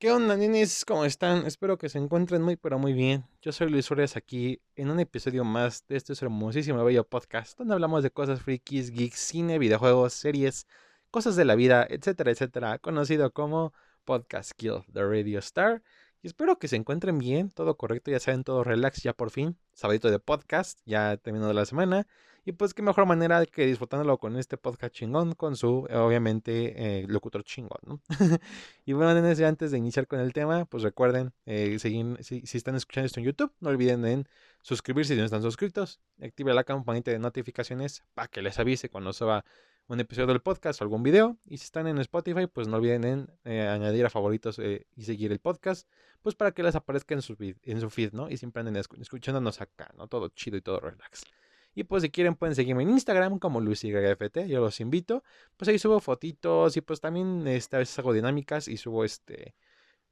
¿Qué onda, nenes? ¿Cómo están? Espero que se encuentren muy, pero muy bien. Yo soy Luis Suárez aquí en un episodio más de este hermosísimo bello podcast donde hablamos de cosas frikis, geeks, cine, videojuegos, series, cosas de la vida, etcétera, etcétera, conocido como Podcast Kill the Radio Star. Y espero que se encuentren bien, todo correcto, ya saben, todo relax, ya por fin, sabadito de podcast, ya terminado la semana. Y pues qué mejor manera que disfrutándolo con este podcast chingón, con su, obviamente, eh, locutor chingón, ¿no? y bueno, antes de iniciar con el tema, pues recuerden, eh, seguir, si, están escuchando esto en YouTube, no olviden en suscribirse si no están suscritos, active la campanita de notificaciones para que les avise cuando suba un episodio del podcast o algún video. Y si están en Spotify, pues no olviden en eh, añadir a favoritos y seguir el podcast, pues para que les aparezca en su, feed, en su feed, ¿no? Y siempre anden escuchándonos acá, ¿no? Todo chido y todo relax. Y pues si quieren pueden seguirme en Instagram como LuisYFT, yo los invito. Pues ahí subo fotitos y pues también este, a veces hago dinámicas y subo este,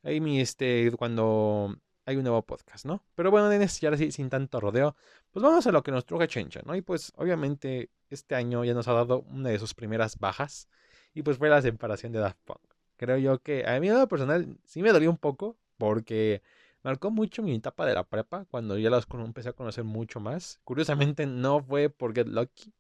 ahí mi este, cuando hay un nuevo podcast, ¿no? Pero bueno, y ahora sí, sin tanto rodeo, pues vamos a lo que nos truje Chencha, ¿no? Y pues obviamente este año ya nos ha dado una de sus primeras bajas y pues fue la separación de Daft Punk. Creo yo que a mí en personal sí me dolió un poco porque marcó mucho mi etapa de la prepa, cuando ya los empecé a conocer mucho más. Curiosamente no fue por Get Lucky,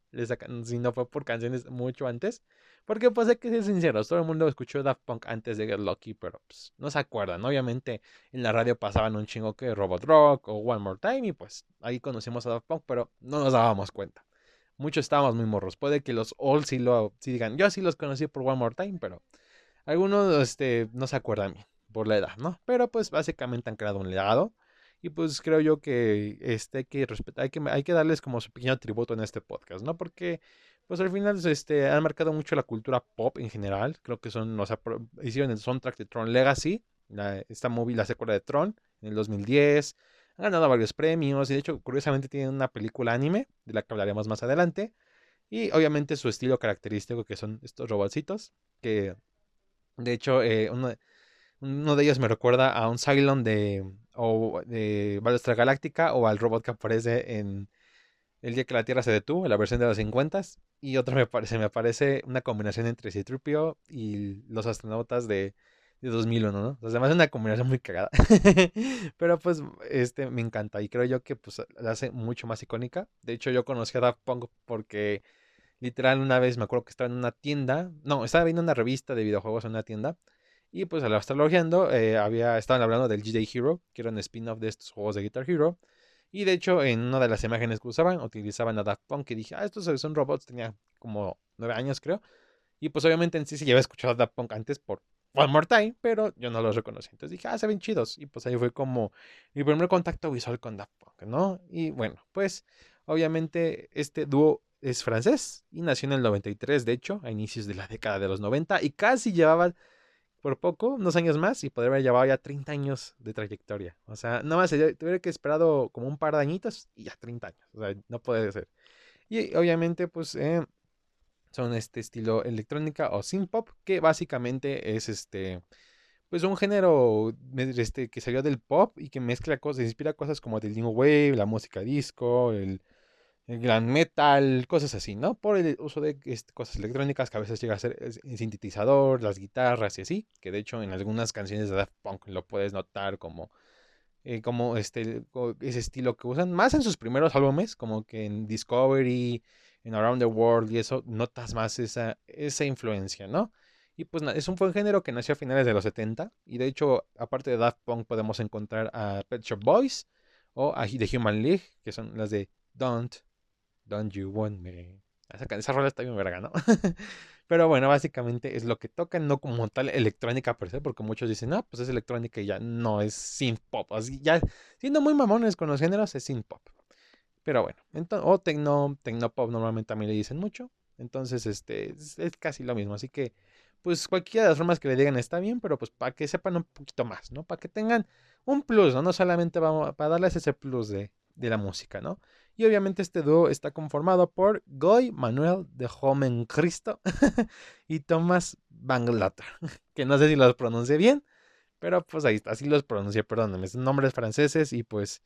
sino fue por canciones mucho antes. Porque pues hay que ser sinceros, todo el mundo escuchó Daft Punk antes de Get Lucky, pero pues no se acuerdan. Obviamente en la radio pasaban un chingo que Robot Rock o One More Time y pues ahí conocimos a Daft Punk, pero no nos dábamos cuenta. Muchos estábamos muy morros. Puede que los old sí lo sí digan, yo sí los conocí por One More Time, pero algunos este, no se acuerdan bien por la edad, ¿no? Pero pues básicamente han creado un legado y pues creo yo que este hay que respetar, hay que, hay que darles como su pequeño tributo en este podcast, ¿no? Porque pues al final este, han marcado mucho la cultura pop en general, creo que son, o sea, hicieron el soundtrack de Tron Legacy, esta movie, la secuela de Tron, en el 2010, han ganado varios premios y de hecho curiosamente tienen una película anime, de la que hablaremos más adelante, y obviamente su estilo característico que son estos robotcitos, que de hecho eh, uno de ellos me recuerda a un Cylon de, o de Battlestar Galáctica o al robot que aparece en El día que la Tierra se detuvo, la versión de los 50 y otro me parece, me parece una combinación entre Citripio y los astronautas de, de 2001, ¿no? además es una combinación muy cagada. Pero pues este me encanta y creo yo que pues la hace mucho más icónica. De hecho yo conocí a Daft Punk porque literal una vez me acuerdo que estaba en una tienda, no, estaba viendo una revista de videojuegos en una tienda y pues al estar eh, había, estaban hablando del GJ Hero, que era un spin-off de estos juegos de Guitar Hero. Y de hecho, en una de las imágenes que usaban, utilizaban a Daft Punk. Y dije, ah, estos son robots. Tenía como nueve años, creo. Y pues obviamente en sí se lleva escuchado a Daft Punk antes por One More Time, pero yo no los reconocí. Entonces dije, ah, se ven chidos. Y pues ahí fue como mi primer contacto visual con Daft Punk, ¿no? Y bueno, pues obviamente este dúo es francés y nació en el 93, de hecho, a inicios de la década de los 90. Y casi llevaban por poco, unos años más, y podría haber llevado ya 30 años de trayectoria. O sea, nada más tuviera que esperado como un par de añitos y ya 30 años. O sea, no puede ser. Y obviamente, pues, eh, son este estilo electrónica o synth pop, que básicamente es este, pues un género este, que salió del pop y que mezcla cosas, inspira cosas como del new wave, la música disco, el el gran metal, cosas así, ¿no? Por el uso de este, cosas electrónicas que a veces llega a ser el sintetizador, las guitarras y así, que de hecho en algunas canciones de Daft Punk lo puedes notar como, eh, como este, ese estilo que usan, más en sus primeros álbumes, como que en Discovery, en Around the World y eso, notas más esa, esa influencia, ¿no? Y pues es un buen género que nació a finales de los 70 y de hecho, aparte de Daft Punk podemos encontrar a Pet Shop Boys o a The Human League, que son las de Don't Don't You Want Me. Esa, esa rola está bien verga, ¿no? Pero bueno, básicamente es lo que tocan, no como tal electrónica per se, porque muchos dicen, ah, pues es electrónica y ya no es synth pop. Así, ya siendo muy mamones con los géneros, es synth pop. Pero bueno, entonces, o tecno, pop normalmente también le dicen mucho. Entonces, este, es, casi lo mismo. Así que, pues cualquiera de las formas que le digan está bien, pero pues para que sepan un poquito más, ¿no? Para que tengan un plus, ¿no? No solamente vamos, para darles ese plus de, de la música, ¿no? Y obviamente este dúo está conformado por Goy Manuel de Homen Cristo y Thomas Banglater, que no sé si los pronuncié bien, pero pues ahí está, así los pronuncié, perdónenme, son nombres franceses y pues,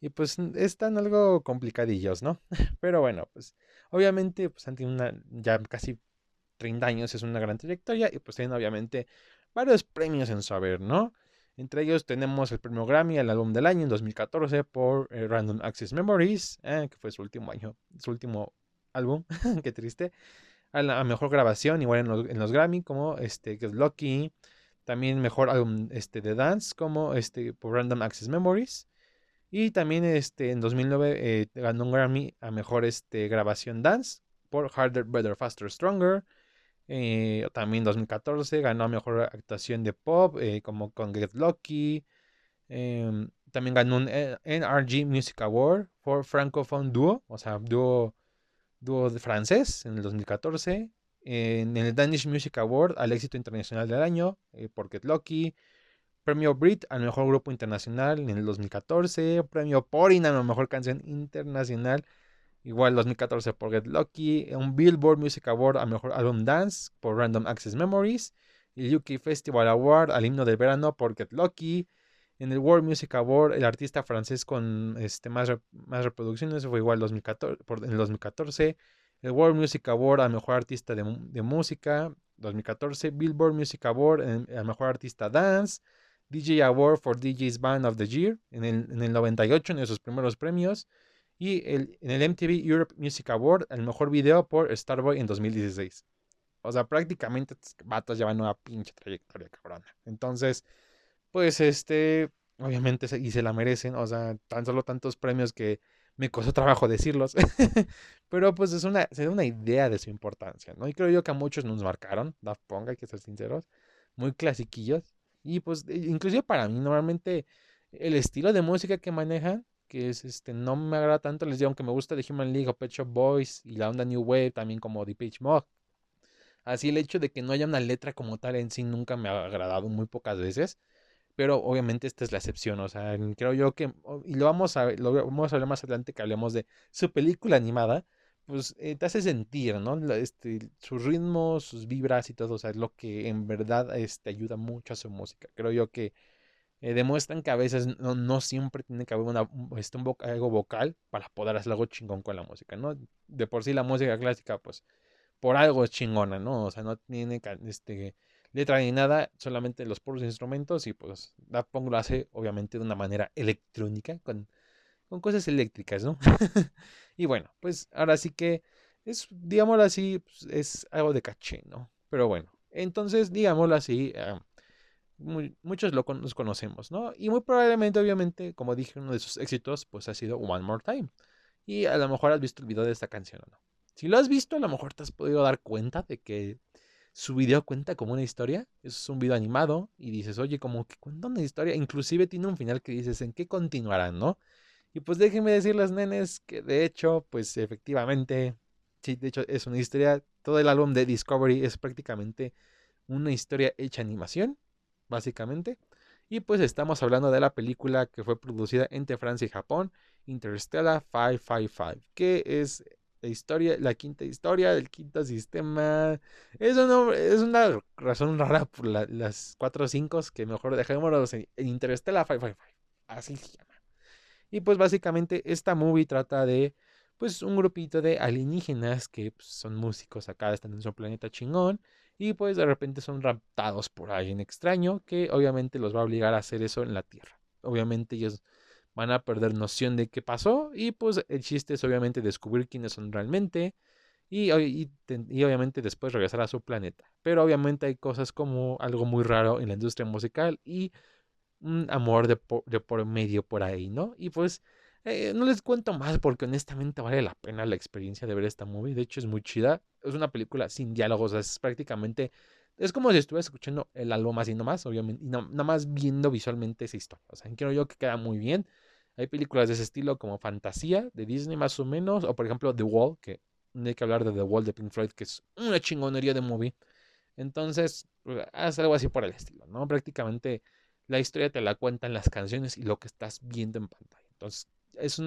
y pues están algo complicadillos, ¿no? Pero bueno, pues obviamente pues han tenido ya casi 30 años es una gran trayectoria y pues tienen obviamente varios premios en su haber, ¿no? Entre ellos tenemos el premio Grammy al álbum del año en 2014 por eh, Random Access Memories, eh, que fue su último año, su último álbum, qué triste. A la mejor grabación, igual en los, Grammy, como este, Get Lucky. También mejor álbum este, de dance, como este, por Random Access Memories. Y también este, en 2009 eh, ganó un Grammy a mejor este, grabación dance por Harder, Better, Faster, Stronger. Eh, también en 2014 ganó mejor actuación de pop, eh, como con Get Lucky. Em, también ganó un NRG Music Award por Francophone Duo, o sea, dúo, dúo de francés en el 2014. En el Danish Music Award al éxito internacional del año por Get Lucky. Premio Brit al mejor grupo internacional en el 2014. Premio Porin a la mejor canción internacional. Igual 2014 por Get Lucky. Un Billboard Music Award al mejor álbum dance por Random Access Memories. El UK Festival Award al himno del verano por Get Lucky. En el World Music Award, el artista francés con este, más, más reproducciones fue igual 2014, por, en el 2014. El World Music Award al mejor artista de, música 2014. Billboard Music Award al mejor artista dance. DJ Award for DJ's Band of the Year en el, en el 98, en esos primeros premios. Y el, en el MTV Europe Music Award, el mejor video por Starboy en 2016. O sea, prácticamente vatos llevan una pinche trayectoria, cabrona. Entonces, pues este, obviamente, y se la merecen. O sea, tan solo tantos premios que me costó trabajo decirlos. Pero pues es una, se da una idea de su importancia, ¿no? Y creo yo que a muchos nos marcaron, da ponga hay que ser sinceros, muy clasiquillos. Y pues, e, inclusive para mí, normalmente el estilo de música que manejan, que es este, no me agrada tanto, les digo, aunque me gusta de Human League o Pet Shop Boys y la onda New Wave, también como The Page Mog. Así el hecho de que no haya una letra como tal en sí nunca me ha agradado muy pocas veces. Pero obviamente esta es la excepción, o sea, creo yo que, y lo vamos a, lo vamos a ver más adelante que hablemos de su película animada, pues eh, te hace sentir, ¿no? Este, sus ritmos, sus vibras y todo, o sea, es lo que en verdad este, ayuda mucho a su música. Creo yo que eh, demuestran que a veces no, siempre tiene que haber una, este, un algo vocal para poder hacer algo chingón con la música, ¿no? De por sí la música clásica, pues, por algo es chingona, ¿no? O sea, no tiene este, letra ni nada, solamente los puros instrumentos y pues da Pong lo hace obviamente de una manera electrónica, con, con cosas eléctricas, ¿no? Y bueno, pues ahora sí que es, digámoslo así, pues, es algo de caché, ¿no? Pero bueno, entonces, digámoslo así, ah, muchos lo los conocemos, ¿no? Y muy probablemente, obviamente, como dije, uno de sus éxitos, pues ha sido One More Time. Y a lo mejor has visto el video de esta canción o no. Si lo has visto, a lo mejor te has podido dar cuenta de que su video cuenta como una historia. Es un video animado y dices, oye, como que cuenta una historia. Inclusive tiene un final que dices, ¿en qué continuarán, no? Y pues déjenme decirles, nenes, que de hecho, pues efectivamente, sí, de hecho es una historia, todo el álbum de Discovery es prácticamente una historia hecha animación, básicamente. Y pues estamos hablando de la película que fue producida entre Francia y Japón, Interstellar 555, que es la historia, la quinta historia del quinto sistema. Es una, es una razón rara por las cuatro o cinco que mejor dejémoslos en Interstellar 555. Así se llama. Y pues básicamente esta movie trata de pues un grupito de alienígenas que pues, son músicos acá, están en su planeta chingón y pues de repente son raptados por alguien extraño que obviamente los va a obligar a hacer eso en la Tierra. Obviamente ellos van a perder noción de qué pasó y pues el chiste es obviamente descubrir quiénes son realmente y, y, obviamente después regresar a su planeta. Pero obviamente hay cosas como algo muy raro en la industria musical y un amor de por, medio por ahí, ¿no? Y pues eh, no les cuento más porque honestamente vale la pena la experiencia de ver esta movie. De hecho es muy chida. Es una película sin diálogos, es prácticamente... Es como si estuvieras escuchando el álbum así nomás, obviamente, y nada más viendo visualmente esa historia. O sea, creo yo que queda muy bien. Hay películas de ese estilo como Fantasía de Disney más o menos, o por ejemplo The Wall, que no hay que hablar de The Wall de Pink Floyd, que es una chingonería de movie. Entonces, pues, haz algo así por el estilo, ¿no? Prácticamente la historia te la cuentan las canciones y lo que estás viendo en pantalla. Entonces, es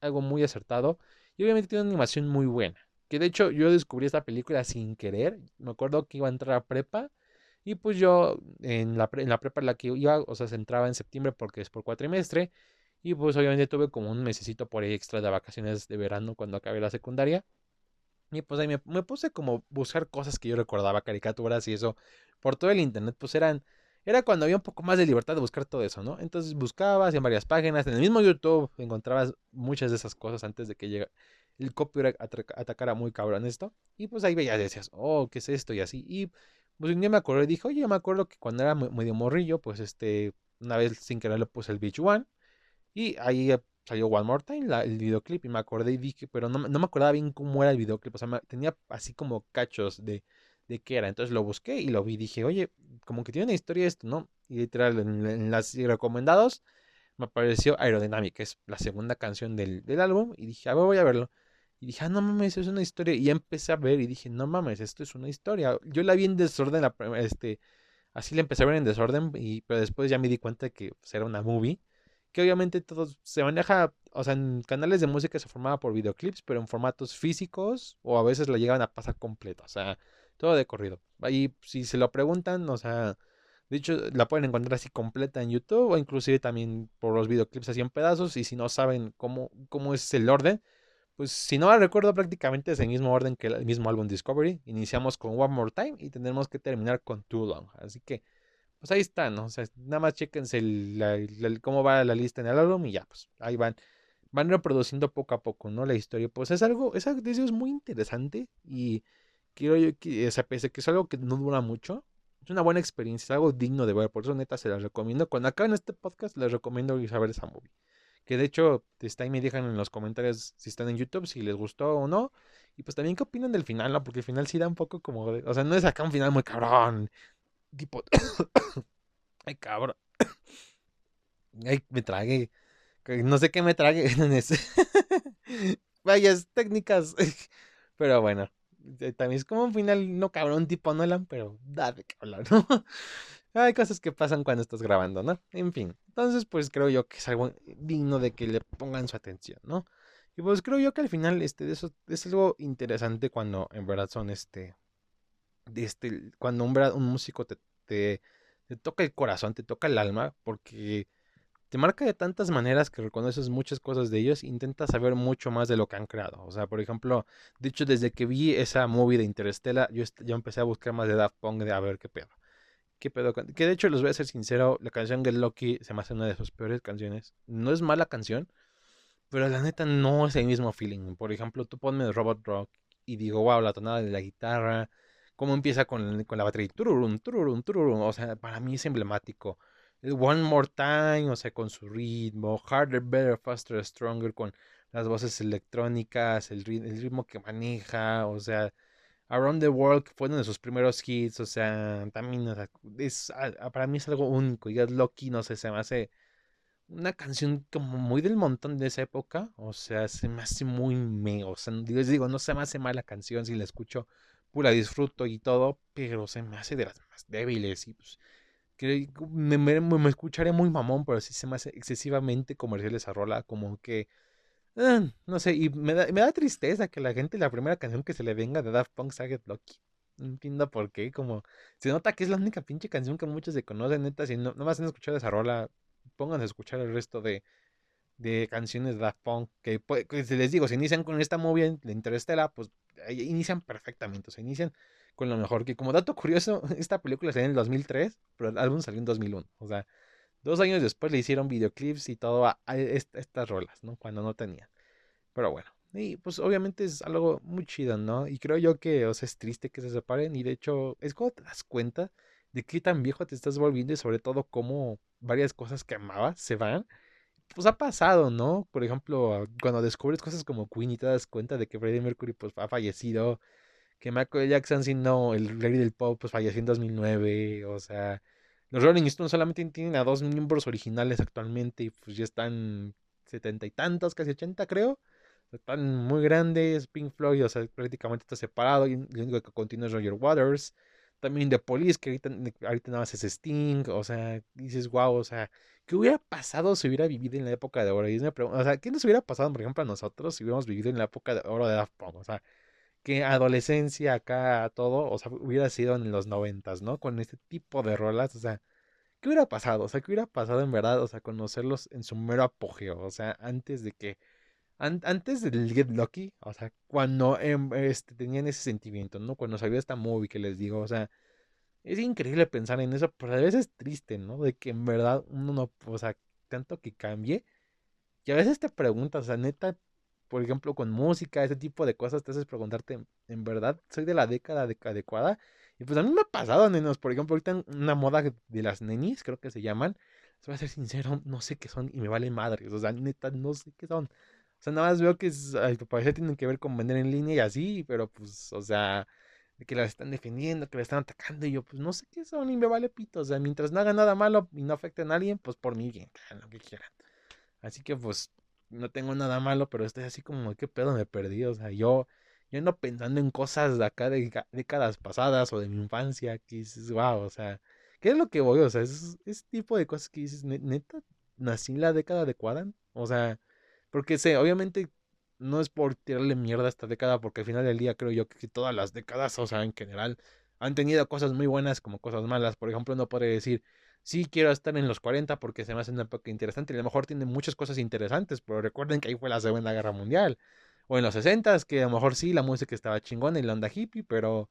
algo muy acertado y obviamente tiene una animación muy buena. De hecho yo descubrí esta película sin querer. Me acuerdo que iba a entrar a prepa y pues yo en la, en la prepa en la que iba, o sea, se entraba en septiembre porque es por cuatrimestre. Y pues obviamente tuve como un mesecito por ahí extra de vacaciones de verano cuando acabé la secundaria. Y pues ahí me, me puse como buscar cosas que yo recordaba, caricaturas y eso. Por todo el internet, pues eran era cuando había un poco más de libertad de buscar todo eso, ¿no? Entonces buscabas en varias páginas, en el mismo YouTube encontrabas muchas de esas cosas antes de que llegara el copyright atacara muy cabrón esto. Y pues ahí veías, decías, oh, ¿qué es esto? Y así. Y pues un día me acuerdo y dije, oye, yo me acuerdo que cuando era medio morrillo, pues este, una vez sin querer le puse el Beach One. Y ahí eh, salió One More Time, el videoclip, y me acordé y dije, pero no, no, me acordaba bien cómo era el videoclip. O sea, tenía así como cachos de, de qué era. Entonces lo busqué y lo vi. Dije, oye, como que tiene una historia esto, ¿no? Y literal, en, las recomendados me apareció Aerodynamic, que es la segunda canción del, del álbum. Y dije, a ver, voy a verlo. Y dije, ah, no mames, es una historia. Y empecé a ver y dije, no mames, esto es una historia. Yo la vi en desorden, la, este, así la empecé a ver en desorden, y, pero después ya me di cuenta que pues, era una movie. Que obviamente todo se maneja, o sea, en canales de música se formaba por videoclips, pero en formatos físicos, o a veces la llegaban a pasar completa, o sea, todo de corrido. Ahí, si se lo preguntan, o sea, de hecho, la pueden encontrar así completa en YouTube, o inclusive también por los videoclips así en pedazos, y si no saben cómo, cómo es el orden, pues si no recuerdo prácticamente es el mismo orden que el mismo álbum Discovery. Iniciamos con One More Time y tendremos que terminar con Too Long. Así que, pues ahí está, ¿no? O sea, nada más chequense cómo va la lista en el álbum y ya, pues ahí van. Van reproduciendo poco a poco, ¿no? La historia. Pues es algo, es, es muy interesante y quiero yo o sea, pese que es algo que no dura mucho, es una buena experiencia, es algo digno de ver. Por eso, neta, se las recomiendo. Cuando acaben este podcast, les recomiendo ir a ver esa movie. Que de hecho, está ahí me dejan en los comentarios si están en YouTube, si les gustó o no. Y pues también qué opinan del final, ¿no? Porque el final sí da un poco como. O sea, no es acá un final muy cabrón. Tipo. Ay, cabrón. Ay, me tragué. No sé qué me tragué. Vayas técnicas. Pero bueno. También es como un final no cabrón tipo Nolan, pero da de qué hablar, ¿no? Hay cosas que pasan cuando estás grabando, ¿no? En fin. Entonces, pues creo yo que es algo digno de que le pongan su atención, ¿no? Y pues creo yo que al final, este, eso es algo interesante cuando en verdad son este. este cuando un, un músico te, te toca el corazón, te toca el alma, porque te marca de tantas maneras que reconoces muchas cosas de ellos, intentas saber mucho más de lo que han creado. O sea, por ejemplo, de hecho, desde que vi esa movie de Interstellar, yo, yo empecé a buscar más de Daft Punk, de a ver qué pedo. ¿Qué pedo? Que de hecho, les voy a ser sincero, la canción Get Lucky se me hace una de sus peores canciones. No es mala canción, pero la neta no es el mismo feeling. Por ejemplo, tú ponme Robot Rock y digo, wow, la tonada de la guitarra, cómo empieza con, con la batería, tururum, tururum, tururum. O sea, para mí es emblemático. One More Time, o sea, con su ritmo, Harder, Better, Faster, Stronger, con las voces electrónicas, el, ritmo que maneja, o sea, Around the World, fue uno de sus primeros hits, o sea, también, es, para mí es algo único, y es Loki, no sé, se me hace una canción como muy del montón de esa época, o sea, se me hace muy me, o sea, les digo, no se me hace mala canción si la escucho, pues la disfruto y todo, pero se me hace de las más débiles y pues me, me, escucharé muy mamón, pero sí se me hace excesivamente comercial esa rola, como que, ah, no sé, y me da, me da tristeza que la gente, la primera canción que se le venga de Daft Punk sea Get Lucky. No entiendo por qué, como, se nota que es la única pinche canción que muchos se conocen, neta, si no, no más han escuchado esa rola, pónganse a escuchar el resto de, de canciones de Daft Punk, que, que si les digo, si inician con esta movie de Interstellar, pues inician perfectamente, o sea, inician con lo mejor. Que como dato curioso, esta película salió en el 2003, pero el álbum salió en 2001. O sea, dos años después le hicieron videoclips y todo a, estas rolas, ¿no? Cuando no tenían. Pero bueno, y pues obviamente es algo muy chido, ¿no? Y creo yo que, o sea, es triste que se separen y de hecho es cuando te das cuenta de qué tan viejo te estás volviendo y sobre todo cómo varias cosas que amabas se van. Pues ha pasado, ¿no? Por ejemplo, cuando descubres cosas como Queen y te das cuenta de que Freddie Mercury pues ha fallecido, que Michael Jackson, si no, el rey del pop, pues falleció en 2009, o sea, los Rolling Stones solamente tienen a dos miembros originales actualmente y pues ya están setenta y tantos, casi ochenta creo, están muy grandes, Pink Floyd, o sea, prácticamente está separado, y lo único que continúa es Roger Waters, también The Police, que ahorita, ahorita nada más es Sting, o sea, dices, wow, o sea, ¿qué hubiera pasado si hubiera vivido en la época de oro? Y me pregunto, o sea, ¿qué nos hubiera pasado, por ejemplo, a nosotros si hubiéramos vivido en la época de oro de Daft Punk? O sea, que adolescencia acá, todo, o sea, hubiera sido en los noventas, ¿no? Con este tipo de rolas, o sea, ¿qué hubiera pasado? O sea, ¿qué hubiera pasado en verdad? O sea, conocerlos en su mero apogeo, o sea, antes de que, antes del Get Lucky, o sea, cuando em, este, tenían ese sentimiento, ¿no? Cuando salió esta movie que les digo, o sea, es increíble pensar en eso, pero a veces es triste, ¿no? De que en verdad uno no, o sea, tanto que cambie. Y a veces te preguntas, o sea, neta, por ejemplo, con música, ese tipo de cosas, te haces preguntarte, ¿en verdad soy de la década adecuada? Y pues a mí me ha pasado, nenos. Por ejemplo, ahorita una moda de las nenis, creo que se llaman. Se voy a ser sincero, no sé qué son y me vale madres. O sea, neta, no sé qué son. O sea, nada más veo que al parecer tienen que ver con vender en línea y así, pero pues, o sea, que las están defendiendo, que las están atacando. Y yo, pues no sé qué son y me vale pito. O sea, mientras no hagan nada malo y no afecten a alguien, pues por mí bien, lo que quieran. Así que pues no tengo nada malo, pero estoy así como, ¿qué pedo me perdí? O sea, yo, yo ando pensando en cosas de acá de décadas pasadas o de mi infancia, que dices, wow, o sea, ¿qué es lo que voy? O sea, es ese tipo de cosas que dices, neta, nací en la década adecuada. O sea, porque sé, obviamente no es por tirarle mierda a esta década, porque al final del día creo yo que todas las décadas, o sea, en general, han tenido cosas muy buenas como cosas malas. Por ejemplo, no podría decir, sí quiero estar en los 40 porque se me hace una época interesante. Y a lo mejor tiene muchas cosas interesantes, pero recuerden que ahí fue la Segunda Guerra Mundial. O en los 60 que a lo mejor sí, la música estaba chingona y la onda hippie, pero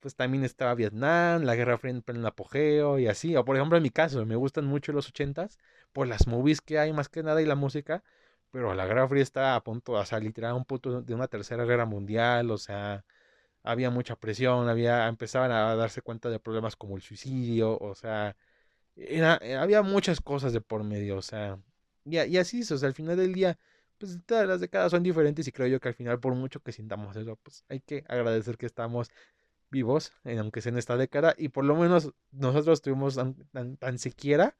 pues también estaba Vietnam, la Guerra Fría en el apogeo y así. O por ejemplo en mi caso, me gustan mucho los 80s por las movies que hay más que nada y la música. Pero la Guerra Fría está a punto, o sea, literal, a un punto de una tercera guerra mundial, o sea, había mucha presión, había, empezaban a darse cuenta de problemas como el suicidio, o sea, era, eh, había muchas cosas de por medio, o sea, y, y así es, o sea, al final del día, pues todas las décadas son diferentes y creo yo que al final, por mucho que sintamos eso, pues hay que agradecer que estamos vivos, aunque sea en esta década, y por lo menos nosotros tuvimos tan, tan, siquiera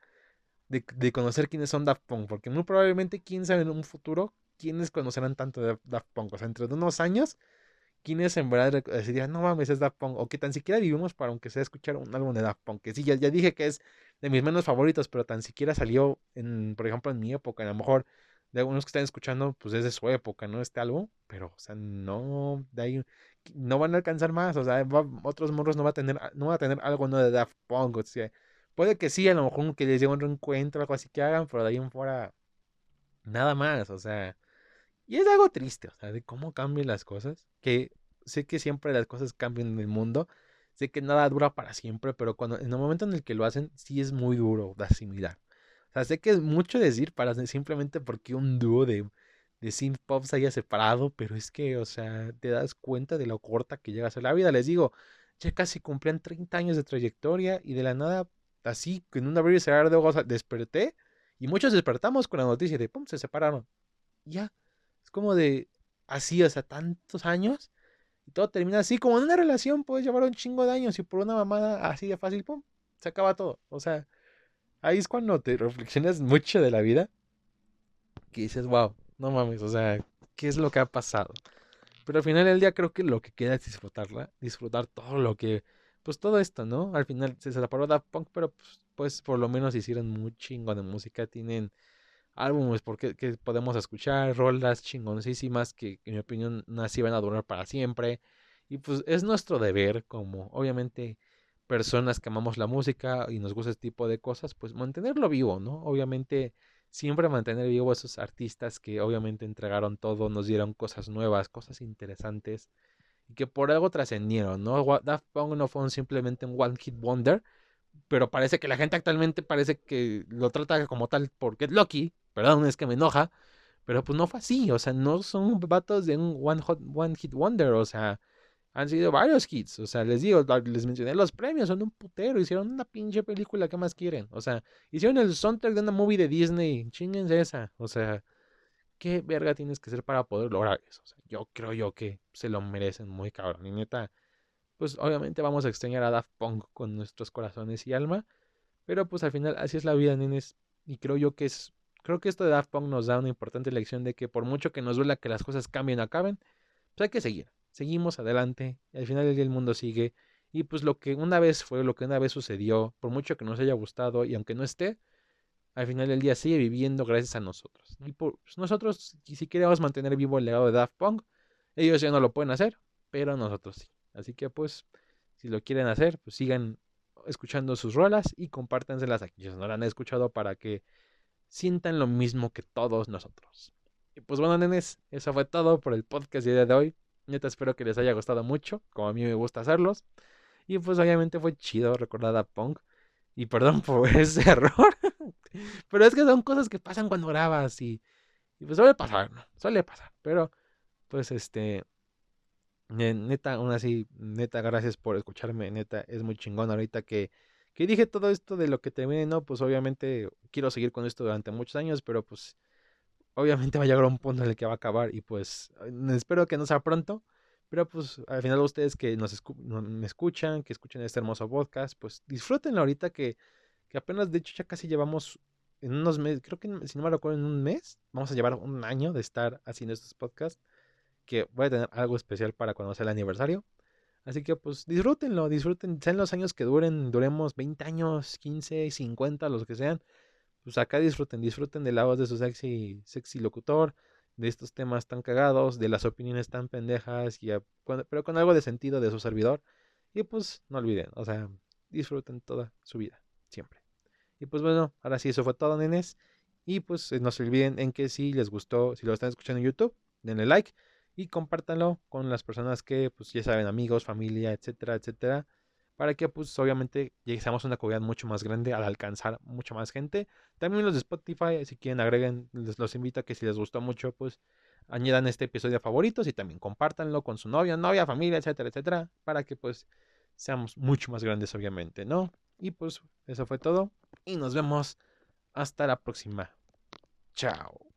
de, de, conocer quiénes son Daft Punk, porque muy probablemente quién sabe en un futuro quiénes conocerán tanto de Daft Punk, o sea, entre unos años quienes en verdad decidirían, no mames, es Daft Punk, o que tan siquiera vivimos para aunque sea escuchar un álbum de Daft Punk, que sí, ya, ya dije que es de mis menos favoritos, pero tan siquiera salió, en, por ejemplo, en mi época, a lo mejor de algunos que están escuchando, pues es de su época, ¿no? Este álbum, pero, o sea, no, de ahí, no van a alcanzar más, o sea, otros morros no va a tener, no va a tener algo no de Daft Punk, o sea, puede que sí, a lo mejor que les llegue un reencuentro, algo así que hagan, pero de ahí en fuera, nada más, o sea, y es algo triste, o sea, de cómo cambian las cosas. Que sé que siempre las cosas cambian en el mundo. Sé que nada dura para siempre, pero cuando en el momento en el que lo hacen, sí es muy duro de asimilar. O sea, sé que es mucho decir para simplemente porque un dúo de, de synth pop se haya separado, pero es que, o sea, te das cuenta de lo corta que llega a ser la vida. Les digo, ya casi cumplían 30 años de trayectoria y de la nada, así, en un abrir y cerrar de ojos, desperté y muchos despertamos con la noticia de, pum, se separaron. Ya, como de así, o sea, tantos años. Y todo termina así, como en una relación puedes llevar un chingo de años y por una mamada así de fácil, pum, se acaba todo. O sea, ahí es cuando te reflexionas mucho de la vida. Que dices, wow, no mames, o sea, ¿qué es lo que ha pasado? Pero al final del día creo que lo que queda es disfrutarla, disfrutar todo lo que, pues todo esto, ¿no? Al final se separó Daft Punk, pero pues, pues por lo menos hicieron muy chingo de música, tienen álbumes porque que podemos escuchar, rolas chingoncísimas que en mi opinión así van a durar para siempre. Y pues es nuestro deber como obviamente personas que amamos la música y nos gusta este tipo de cosas, pues mantenerlo vivo, ¿no? Obviamente siempre mantener vivo esos artistas que obviamente entregaron todo, nos dieron cosas nuevas, cosas interesantes y que por algo trascendieron, ¿no? Daft Punk no fue simplemente un one hit wonder, pero parece que la gente actualmente parece que lo trata como tal porque es Lucky, perdón, es que me enoja, pero pues no fue así, o sea, no son vatos de un one, hot, one hit wonder, o sea, han sido varios hits, o sea, les digo, les mencioné los premios, son un putero, hicieron una pinche película, ¿qué más quieren? O sea, hicieron el soundtrack de una movie de Disney, chinguense esa, o sea, ¿qué verga tienes que hacer para poder lograr eso? O sea, yo creo yo que se lo merecen muy cabrón, y neta, pues obviamente vamos a extrañar a Daft Punk con nuestros corazones y alma, pero pues al final así es la vida, nenes, y creo yo que es creo que esto de Daft Punk nos da una importante lección de que por mucho que nos duela que las cosas cambien o acaben, pues hay que seguir. Seguimos adelante, al final del día el mundo sigue. Y pues lo que una vez fue, lo que una vez sucedió, por mucho que nos haya gustado y aunque no esté, al final del día sigue viviendo gracias a nosotros. Y por, pues nosotros, si queremos mantener vivo el legado de Daft Punk, ellos ya no lo pueden hacer, pero nosotros sí. Así que pues, si lo quieren hacer, pues sigan escuchando sus rolas y compártanselas aquí. Si no la han escuchado para que sientan lo mismo que todos nosotros. Y pues bueno, nenes, eso fue todo por el podcast de día de hoy. Neta, espero que les haya gustado mucho, como a mí me gusta hacerlos. Y pues obviamente fue chido recordar a Punk. Y perdón por ese error. Pero es que son cosas que pasan cuando grabas y, y pues suele pasar, ¿no? Suele pasar. Pero pues este... Neta, aún así, neta, gracias por escucharme. Neta, es muy chingón ahorita que, que dije todo esto de lo que termine, ¿no? Pues obviamente quiero seguir con esto durante muchos años, pero pues obviamente va a llegar a un punto en el que va a acabar y pues espero que no sea pronto. Pero pues al final ustedes que nos me escuchan, que escuchen este hermoso podcast, pues disfrútenlo ahorita que, que apenas de hecho ya casi llevamos en unos meses, creo que si no me recuerdo en un mes, vamos a llevar un año de estar haciendo estos podcasts, que voy a tener algo especial para cuando sea el aniversario. Así que pues disfrútenlo, disfruten, sean los años que duren, duremos 20 años, 15, 50, los que sean. Pues acá disfruten, disfruten de la voz de su sexy, sexy locutor, de estos temas tan cagados, de las opiniones tan pendejas, y pero con algo de sentido de su servidor. Y pues no olviden, o sea, disfruten toda su vida, siempre. Y pues bueno, ahora sí, eso fue todo, nenes. Y pues eh, no se olviden en que si les gustó, si lo están escuchando en YouTube, denle like y compártanlo con las personas que, pues ya saben, amigos, familia, etcétera, etcétera, para que, pues obviamente, lleguemos a una comunidad mucho más grande al alcanzar mucha más gente. También los de Spotify, si quieren, agreguen, les los invito a que si les gustó mucho, pues añadan este episodio a favoritos y también compártanlo con su novio, novia, familia, etcétera, etcétera, para que, pues, seamos mucho más grandes, obviamente, ¿no? Y pues, eso fue todo. Y nos vemos hasta la próxima. Chao.